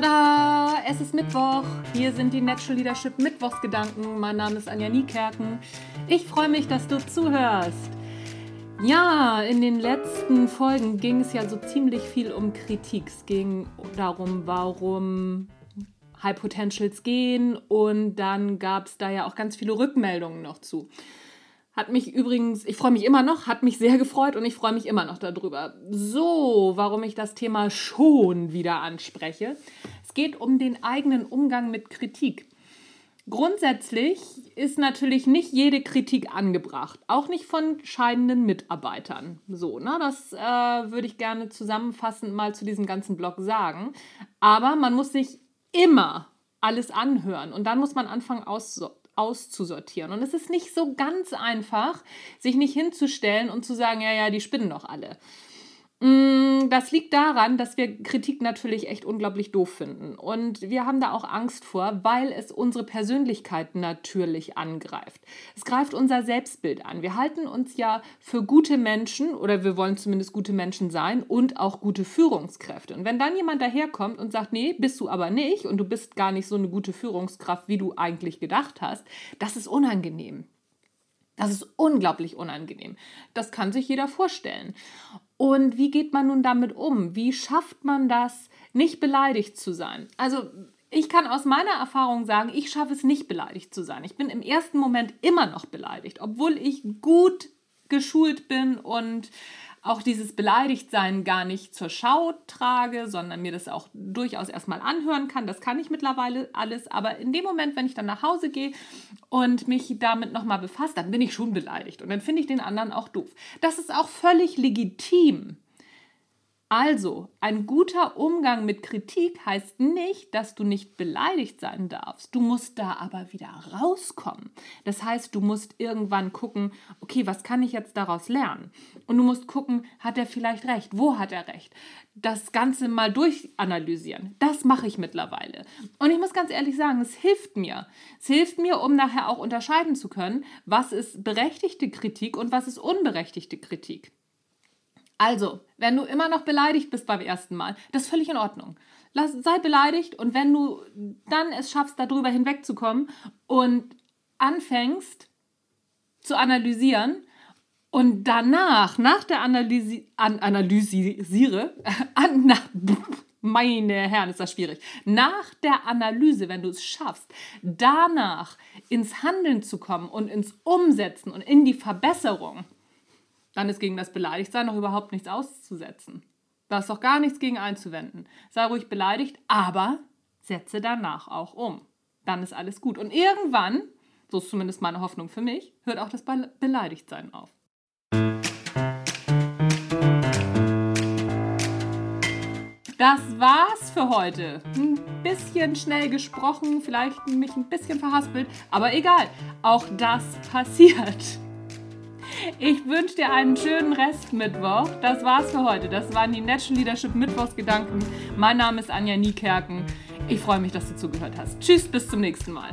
Tada! Es ist Mittwoch. Hier sind die Natural Leadership Mittwochsgedanken. Mein Name ist Anja Niekerken. Ich freue mich, dass du zuhörst. Ja, in den letzten Folgen ging es ja so ziemlich viel um Kritik. Es ging darum, warum High Potentials gehen und dann gab es da ja auch ganz viele Rückmeldungen noch zu. Hat mich übrigens, ich freue mich immer noch, hat mich sehr gefreut und ich freue mich immer noch darüber. So, warum ich das Thema schon wieder anspreche. Es geht um den eigenen Umgang mit Kritik. Grundsätzlich ist natürlich nicht jede Kritik angebracht, auch nicht von scheidenden Mitarbeitern. So, ne, das äh, würde ich gerne zusammenfassend mal zu diesem ganzen Blog sagen. Aber man muss sich immer alles anhören und dann muss man anfangen auszusortieren auszusortieren. Und es ist nicht so ganz einfach, sich nicht hinzustellen und zu sagen, ja, ja, die spinnen doch alle. Mm, das liegt daran, dass wir Kritik natürlich echt unglaublich doof finden. Und wir haben da auch Angst vor, weil es unsere Persönlichkeit natürlich angreift. Es greift unser Selbstbild an. Wir halten uns ja für gute Menschen oder wir wollen zumindest gute Menschen sein und auch gute Führungskräfte. Und wenn dann jemand daherkommt und sagt, nee, bist du aber nicht und du bist gar nicht so eine gute Führungskraft, wie du eigentlich gedacht hast, das ist unangenehm. Das ist unglaublich unangenehm. Das kann sich jeder vorstellen. Und wie geht man nun damit um? Wie schafft man das, nicht beleidigt zu sein? Also ich kann aus meiner Erfahrung sagen, ich schaffe es nicht beleidigt zu sein. Ich bin im ersten Moment immer noch beleidigt, obwohl ich gut geschult bin und auch dieses Beleidigtsein gar nicht zur Schau trage, sondern mir das auch durchaus erstmal anhören kann. Das kann ich mittlerweile alles. Aber in dem Moment, wenn ich dann nach Hause gehe und mich damit nochmal befasse, dann bin ich schon beleidigt. Und dann finde ich den anderen auch doof. Das ist auch völlig legitim. Also, ein guter Umgang mit Kritik heißt nicht, dass du nicht beleidigt sein darfst. Du musst da aber wieder rauskommen. Das heißt, du musst irgendwann gucken, okay, was kann ich jetzt daraus lernen? Und du musst gucken, hat er vielleicht recht? Wo hat er recht? Das Ganze mal durchanalysieren. Das mache ich mittlerweile. Und ich muss ganz ehrlich sagen, es hilft mir. Es hilft mir, um nachher auch unterscheiden zu können, was ist berechtigte Kritik und was ist unberechtigte Kritik. Also, wenn du immer noch beleidigt bist beim ersten Mal, das ist völlig in Ordnung. Lass, sei beleidigt und wenn du dann es schaffst, darüber hinwegzukommen und anfängst zu analysieren und danach, nach der Analyse, an, analysiere, an, na, meine Herren, ist das schwierig. Nach der Analyse, wenn du es schaffst, danach ins Handeln zu kommen und ins Umsetzen und in die Verbesserung, dann ist gegen das Beleidigtsein noch überhaupt nichts auszusetzen. Da ist doch gar nichts gegen einzuwenden. Sei ruhig beleidigt, aber setze danach auch um. Dann ist alles gut. Und irgendwann, so ist zumindest meine Hoffnung für mich, hört auch das Be Beleidigtsein auf. Das war's für heute. Ein bisschen schnell gesprochen, vielleicht mich ein bisschen verhaspelt, aber egal. Auch das passiert. Ich wünsche dir einen schönen Restmittwoch. Das war's für heute. Das waren die Natural Leadership Mittwochsgedanken. Mein Name ist Anja Niekerken. Ich freue mich, dass du zugehört hast. Tschüss, bis zum nächsten Mal.